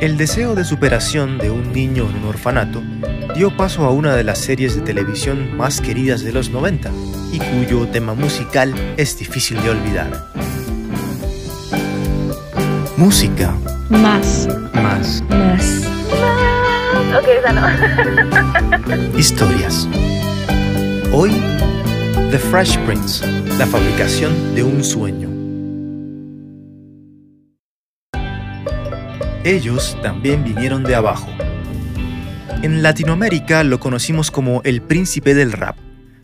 El deseo de superación de un niño en un orfanato dio paso a una de las series de televisión más queridas de los 90 y cuyo tema musical es difícil de olvidar. Música. Más. Más. Más. Ok, esa no. Historias. Hoy, The Fresh Prince, la fabricación de un sueño. Ellos también vinieron de abajo. En Latinoamérica lo conocimos como el príncipe del rap,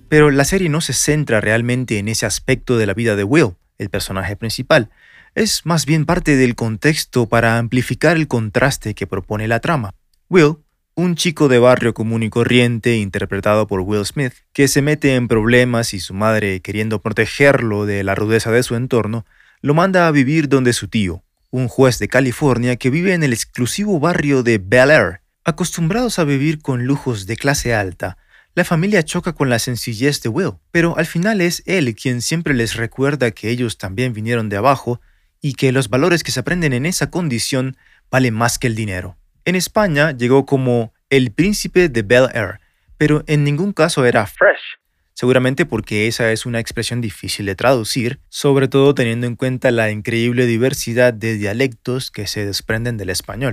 pero la serie no se centra realmente en ese aspecto de la vida de Will, el personaje principal. Es más bien parte del contexto para amplificar el contraste que propone la trama. Will, un chico de barrio común y corriente interpretado por Will Smith, que se mete en problemas y su madre, queriendo protegerlo de la rudeza de su entorno, lo manda a vivir donde su tío, un juez de California que vive en el exclusivo barrio de Bel Air. Acostumbrados a vivir con lujos de clase alta, la familia choca con la sencillez de Will, pero al final es él quien siempre les recuerda que ellos también vinieron de abajo y que los valores que se aprenden en esa condición valen más que el dinero. En España llegó como el príncipe de Bel Air, pero en ningún caso era fresh, seguramente porque esa es una expresión difícil de traducir, sobre todo teniendo en cuenta la increíble diversidad de dialectos que se desprenden del español.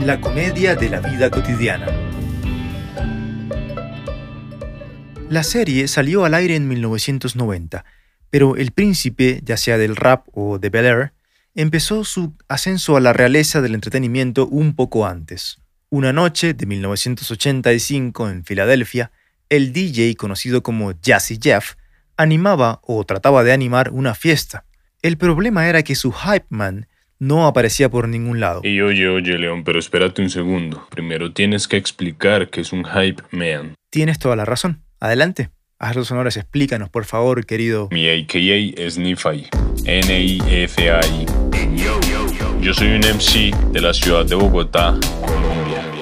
La comedia de la vida cotidiana. La serie salió al aire en 1990, pero el príncipe, ya sea del rap o de Bel Air, empezó su ascenso a la realeza del entretenimiento un poco antes. Una noche de 1985 en Filadelfia, el DJ conocido como Jazzy Jeff animaba o trataba de animar una fiesta. El problema era que su hype man no aparecía por ningún lado. Y oye, oye, León, pero espérate un segundo. Primero tienes que explicar qué es un hype man. Tienes toda la razón. Adelante. Haz los honores, explícanos, por favor, querido. Mi AKA es Nifai. N-I-F-A-I. Yo soy un MC de la ciudad de Bogotá.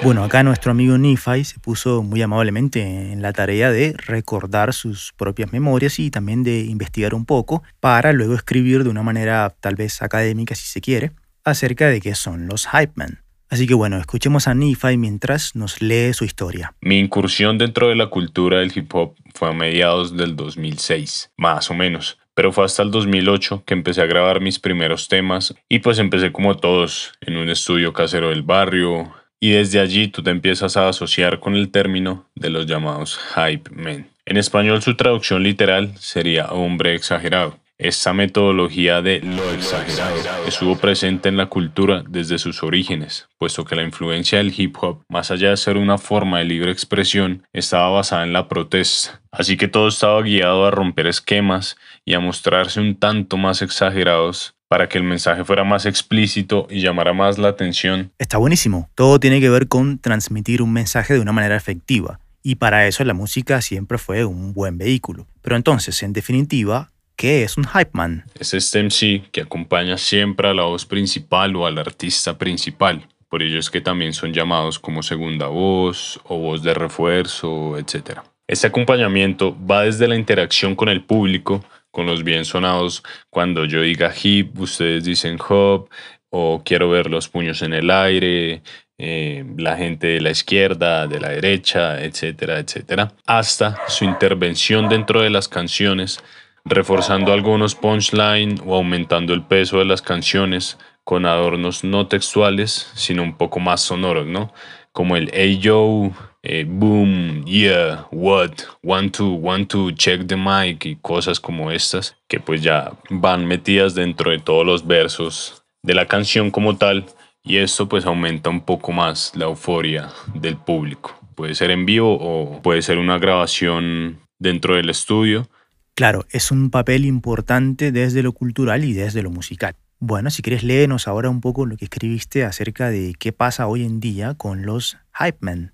Bueno, acá nuestro amigo Nifai se puso muy amablemente en la tarea de recordar sus propias memorias y también de investigar un poco para luego escribir de una manera tal vez académica si se quiere acerca de qué son los hype men. Así que bueno, escuchemos a Nifai mientras nos lee su historia. Mi incursión dentro de la cultura del hip hop fue a mediados del 2006, más o menos. Pero fue hasta el 2008 que empecé a grabar mis primeros temas y pues empecé como todos, en un estudio casero del barrio, y desde allí tú te empiezas a asociar con el término de los llamados hype men. En español su traducción literal sería hombre exagerado. Esta metodología de lo exagerado estuvo presente en la cultura desde sus orígenes, puesto que la influencia del hip hop, más allá de ser una forma de libre expresión, estaba basada en la protesta. Así que todo estaba guiado a romper esquemas y a mostrarse un tanto más exagerados para que el mensaje fuera más explícito y llamara más la atención. Está buenísimo. Todo tiene que ver con transmitir un mensaje de una manera efectiva. Y para eso la música siempre fue un buen vehículo. Pero entonces, en definitiva, ¿qué es un hype man? Es este MC que acompaña siempre a la voz principal o al artista principal. Por ello es que también son llamados como segunda voz o voz de refuerzo, etc. Este acompañamiento va desde la interacción con el público con los bien sonados. Cuando yo diga hip, ustedes dicen hop, o quiero ver los puños en el aire, eh, la gente de la izquierda, de la derecha, etcétera, etcétera, hasta su intervención dentro de las canciones, reforzando algunos punchline o aumentando el peso de las canciones con adornos no textuales, sino un poco más sonoros, ¿no? Como el Hey Yo, eh, boom, yeah, what, one, two, one, two, check the mic y cosas como estas que pues ya van metidas dentro de todos los versos de la canción como tal y esto pues aumenta un poco más la euforia del público. Puede ser en vivo o puede ser una grabación dentro del estudio. Claro, es un papel importante desde lo cultural y desde lo musical. Bueno, si quieres léenos ahora un poco lo que escribiste acerca de qué pasa hoy en día con los hype men.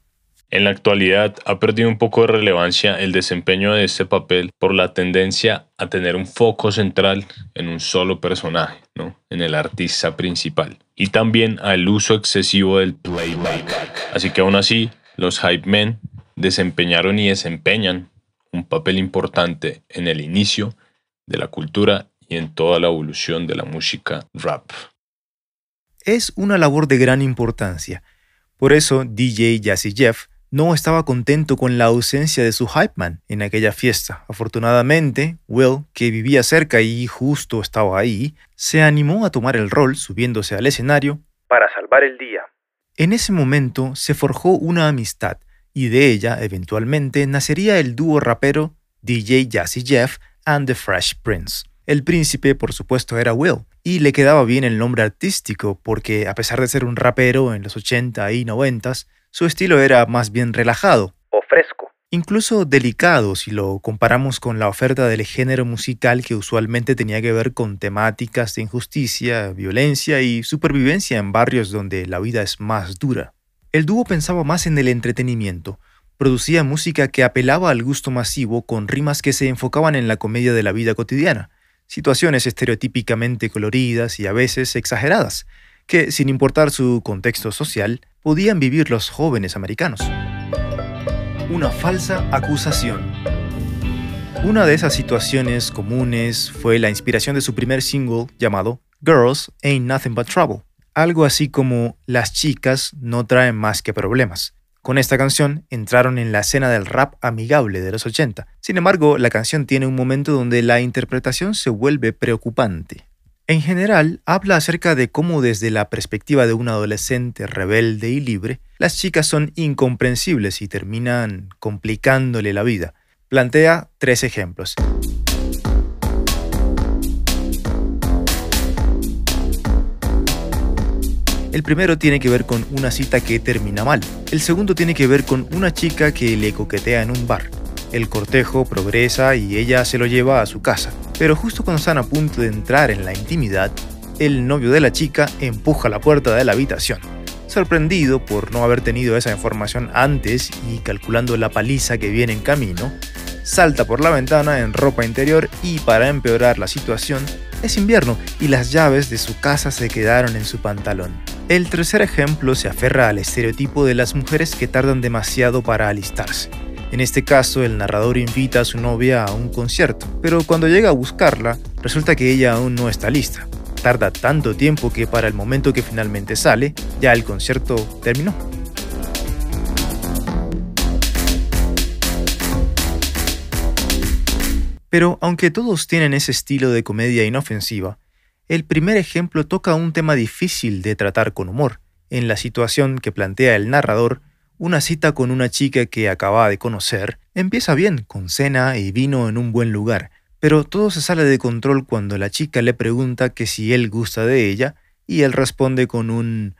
En la actualidad ha perdido un poco de relevancia el desempeño de este papel por la tendencia a tener un foco central en un solo personaje, ¿no? en el artista principal, y también al uso excesivo del playback. Así que aún así, los hype men desempeñaron y desempeñan un papel importante en el inicio de la cultura y en toda la evolución de la música rap. es una labor de gran importancia. Por eso DJ Jazzy Jeff no estaba contento con la ausencia de su hype man en aquella fiesta. Afortunadamente, Will, que vivía cerca y justo estaba ahí, se animó a tomar el rol subiéndose al escenario para salvar el día. En ese momento se forjó una amistad y de ella eventualmente nacería el dúo rapero DJ Jazzy Jeff and the Fresh Prince. El príncipe, por supuesto, era Will, y le quedaba bien el nombre artístico porque, a pesar de ser un rapero en los 80 y 90, su estilo era más bien relajado o fresco, incluso delicado si lo comparamos con la oferta del género musical que usualmente tenía que ver con temáticas de injusticia, violencia y supervivencia en barrios donde la vida es más dura. El dúo pensaba más en el entretenimiento, producía música que apelaba al gusto masivo con rimas que se enfocaban en la comedia de la vida cotidiana, situaciones estereotípicamente coloridas y a veces exageradas, que, sin importar su contexto social, podían vivir los jóvenes americanos. Una falsa acusación. Una de esas situaciones comunes fue la inspiración de su primer single llamado Girls Ain't Nothing But Trouble, algo así como Las chicas no traen más que problemas. Con esta canción entraron en la escena del rap amigable de los 80. Sin embargo, la canción tiene un momento donde la interpretación se vuelve preocupante. En general, habla acerca de cómo desde la perspectiva de un adolescente rebelde y libre, las chicas son incomprensibles y terminan complicándole la vida. Plantea tres ejemplos. El primero tiene que ver con una cita que termina mal. El segundo tiene que ver con una chica que le coquetea en un bar. El cortejo progresa y ella se lo lleva a su casa. Pero justo cuando están a punto de entrar en la intimidad, el novio de la chica empuja la puerta de la habitación. Sorprendido por no haber tenido esa información antes y calculando la paliza que viene en camino, salta por la ventana en ropa interior y para empeorar la situación, es invierno y las llaves de su casa se quedaron en su pantalón. El tercer ejemplo se aferra al estereotipo de las mujeres que tardan demasiado para alistarse. En este caso, el narrador invita a su novia a un concierto, pero cuando llega a buscarla, resulta que ella aún no está lista. Tarda tanto tiempo que para el momento que finalmente sale, ya el concierto terminó. Pero aunque todos tienen ese estilo de comedia inofensiva, el primer ejemplo toca un tema difícil de tratar con humor. En la situación que plantea el narrador, una cita con una chica que acaba de conocer empieza bien, con cena y vino en un buen lugar, pero todo se sale de control cuando la chica le pregunta que si él gusta de ella y él responde con un...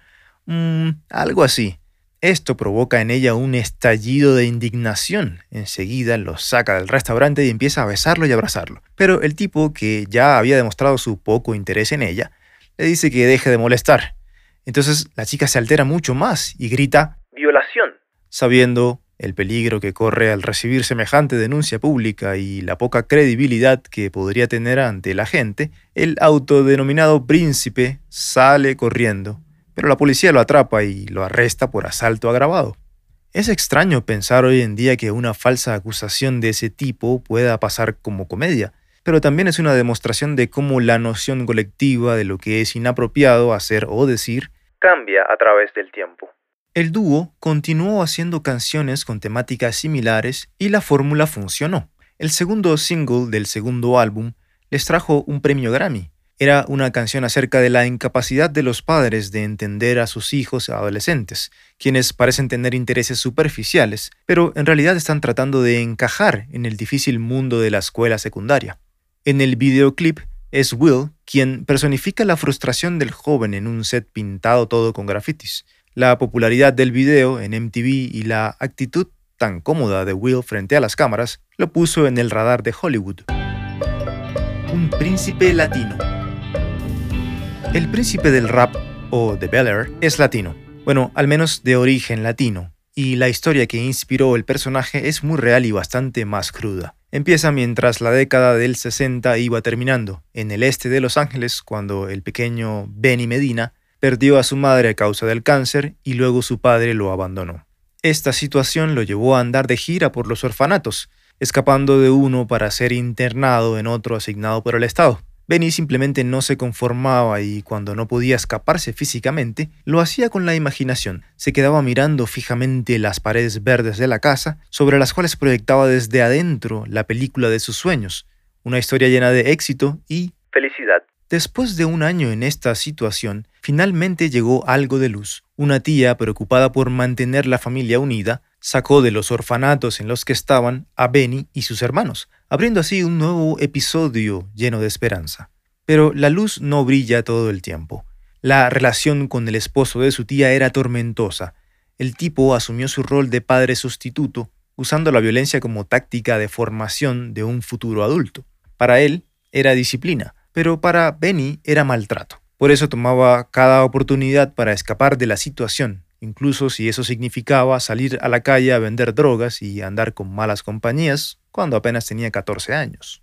Mmm, algo así. Esto provoca en ella un estallido de indignación. Enseguida lo saca del restaurante y empieza a besarlo y abrazarlo. Pero el tipo, que ya había demostrado su poco interés en ella, le dice que deje de molestar. Entonces la chica se altera mucho más y grita violación. Sabiendo el peligro que corre al recibir semejante denuncia pública y la poca credibilidad que podría tener ante la gente, el autodenominado príncipe sale corriendo, pero la policía lo atrapa y lo arresta por asalto agravado. Es extraño pensar hoy en día que una falsa acusación de ese tipo pueda pasar como comedia, pero también es una demostración de cómo la noción colectiva de lo que es inapropiado hacer o decir cambia a través del tiempo. El dúo continuó haciendo canciones con temáticas similares y la fórmula funcionó. El segundo single del segundo álbum les trajo un premio Grammy. Era una canción acerca de la incapacidad de los padres de entender a sus hijos adolescentes, quienes parecen tener intereses superficiales, pero en realidad están tratando de encajar en el difícil mundo de la escuela secundaria. En el videoclip es Will quien personifica la frustración del joven en un set pintado todo con grafitis. La popularidad del video en MTV y la actitud tan cómoda de Will frente a las cámaras lo puso en el radar de Hollywood. Un príncipe latino. El príncipe del rap, o de Bel Air, es latino. Bueno, al menos de origen latino. Y la historia que inspiró el personaje es muy real y bastante más cruda. Empieza mientras la década del 60 iba terminando, en el este de Los Ángeles, cuando el pequeño Benny Medina Perdió a su madre a causa del cáncer y luego su padre lo abandonó. Esta situación lo llevó a andar de gira por los orfanatos, escapando de uno para ser internado en otro asignado por el Estado. Benny simplemente no se conformaba y cuando no podía escaparse físicamente, lo hacía con la imaginación. Se quedaba mirando fijamente las paredes verdes de la casa, sobre las cuales proyectaba desde adentro la película de sus sueños, una historia llena de éxito y felicidad. Después de un año en esta situación, finalmente llegó algo de luz. Una tía, preocupada por mantener la familia unida, sacó de los orfanatos en los que estaban a Benny y sus hermanos, abriendo así un nuevo episodio lleno de esperanza. Pero la luz no brilla todo el tiempo. La relación con el esposo de su tía era tormentosa. El tipo asumió su rol de padre sustituto, usando la violencia como táctica de formación de un futuro adulto. Para él era disciplina, pero para Benny era maltrato. Por eso tomaba cada oportunidad para escapar de la situación, incluso si eso significaba salir a la calle a vender drogas y andar con malas compañías cuando apenas tenía 14 años.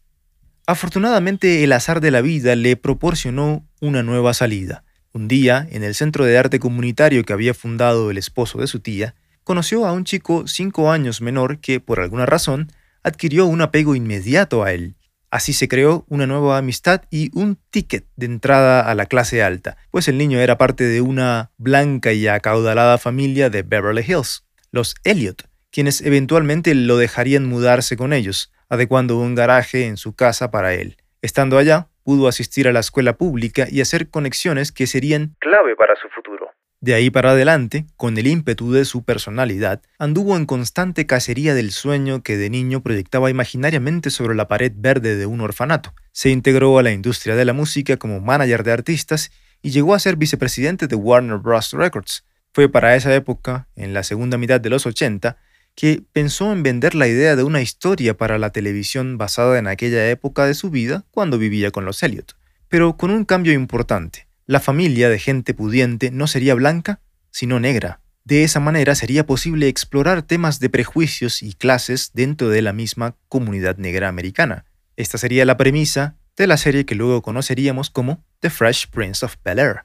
Afortunadamente el azar de la vida le proporcionó una nueva salida. Un día, en el centro de arte comunitario que había fundado el esposo de su tía, conoció a un chico cinco años menor que, por alguna razón, adquirió un apego inmediato a él. Así se creó una nueva amistad y un ticket de entrada a la clase alta, pues el niño era parte de una blanca y acaudalada familia de Beverly Hills, los Elliot, quienes eventualmente lo dejarían mudarse con ellos, adecuando un garaje en su casa para él. Estando allá, pudo asistir a la escuela pública y hacer conexiones que serían clave para su futuro. De ahí para adelante, con el ímpetu de su personalidad, anduvo en constante cacería del sueño que de niño proyectaba imaginariamente sobre la pared verde de un orfanato. Se integró a la industria de la música como manager de artistas y llegó a ser vicepresidente de Warner Bros. Records. Fue para esa época, en la segunda mitad de los 80, que pensó en vender la idea de una historia para la televisión basada en aquella época de su vida cuando vivía con los Elliot, pero con un cambio importante. La familia de gente pudiente no sería blanca, sino negra. De esa manera sería posible explorar temas de prejuicios y clases dentro de la misma comunidad negra americana. Esta sería la premisa de la serie que luego conoceríamos como The Fresh Prince of Bel Air.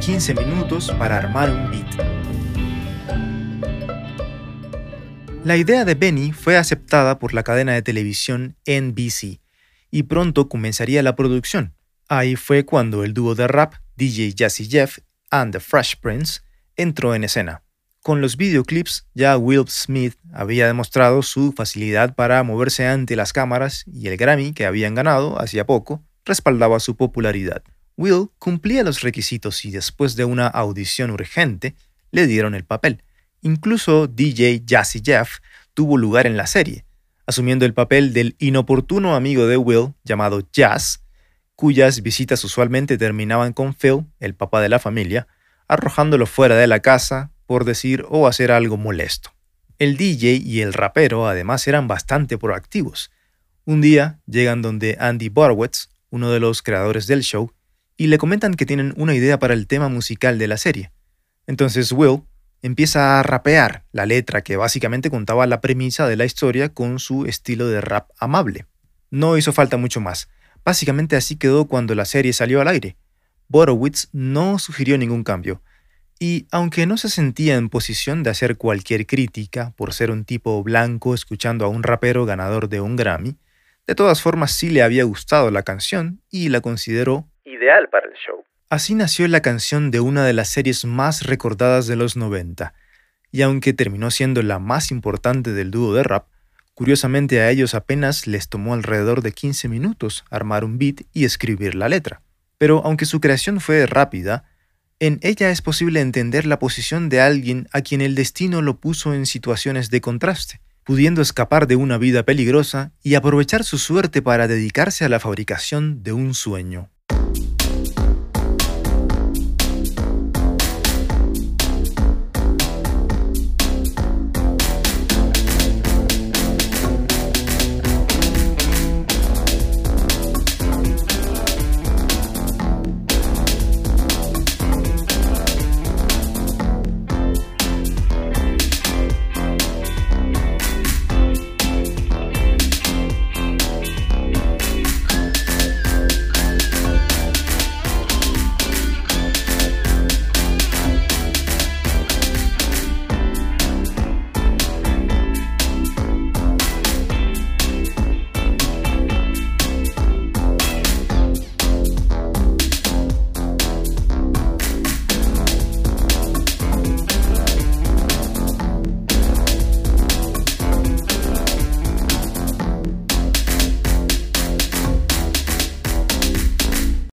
15 minutos para armar un beat. La idea de Benny fue aceptada por la cadena de televisión NBC y pronto comenzaría la producción. Ahí fue cuando el dúo de rap DJ Jazzy Jeff and the Fresh Prince entró en escena. Con los videoclips ya Will Smith había demostrado su facilidad para moverse ante las cámaras y el Grammy que habían ganado hacía poco respaldaba su popularidad. Will cumplía los requisitos y después de una audición urgente le dieron el papel. Incluso DJ Jazzy Jeff tuvo lugar en la serie, asumiendo el papel del inoportuno amigo de Will llamado Jazz, cuyas visitas usualmente terminaban con Phil, el papá de la familia, arrojándolo fuera de la casa por decir o hacer algo molesto. El DJ y el rapero además eran bastante proactivos. Un día llegan donde Andy Borowitz, uno de los creadores del show, y le comentan que tienen una idea para el tema musical de la serie. Entonces Will empieza a rapear la letra que básicamente contaba la premisa de la historia con su estilo de rap amable. No hizo falta mucho más. Básicamente así quedó cuando la serie salió al aire. Borowitz no sugirió ningún cambio, y aunque no se sentía en posición de hacer cualquier crítica por ser un tipo blanco escuchando a un rapero ganador de un Grammy, de todas formas sí le había gustado la canción y la consideró ideal para el show. Así nació la canción de una de las series más recordadas de los 90, y aunque terminó siendo la más importante del dúo de rap, curiosamente a ellos apenas les tomó alrededor de 15 minutos armar un beat y escribir la letra. Pero aunque su creación fue rápida, en ella es posible entender la posición de alguien a quien el destino lo puso en situaciones de contraste, pudiendo escapar de una vida peligrosa y aprovechar su suerte para dedicarse a la fabricación de un sueño.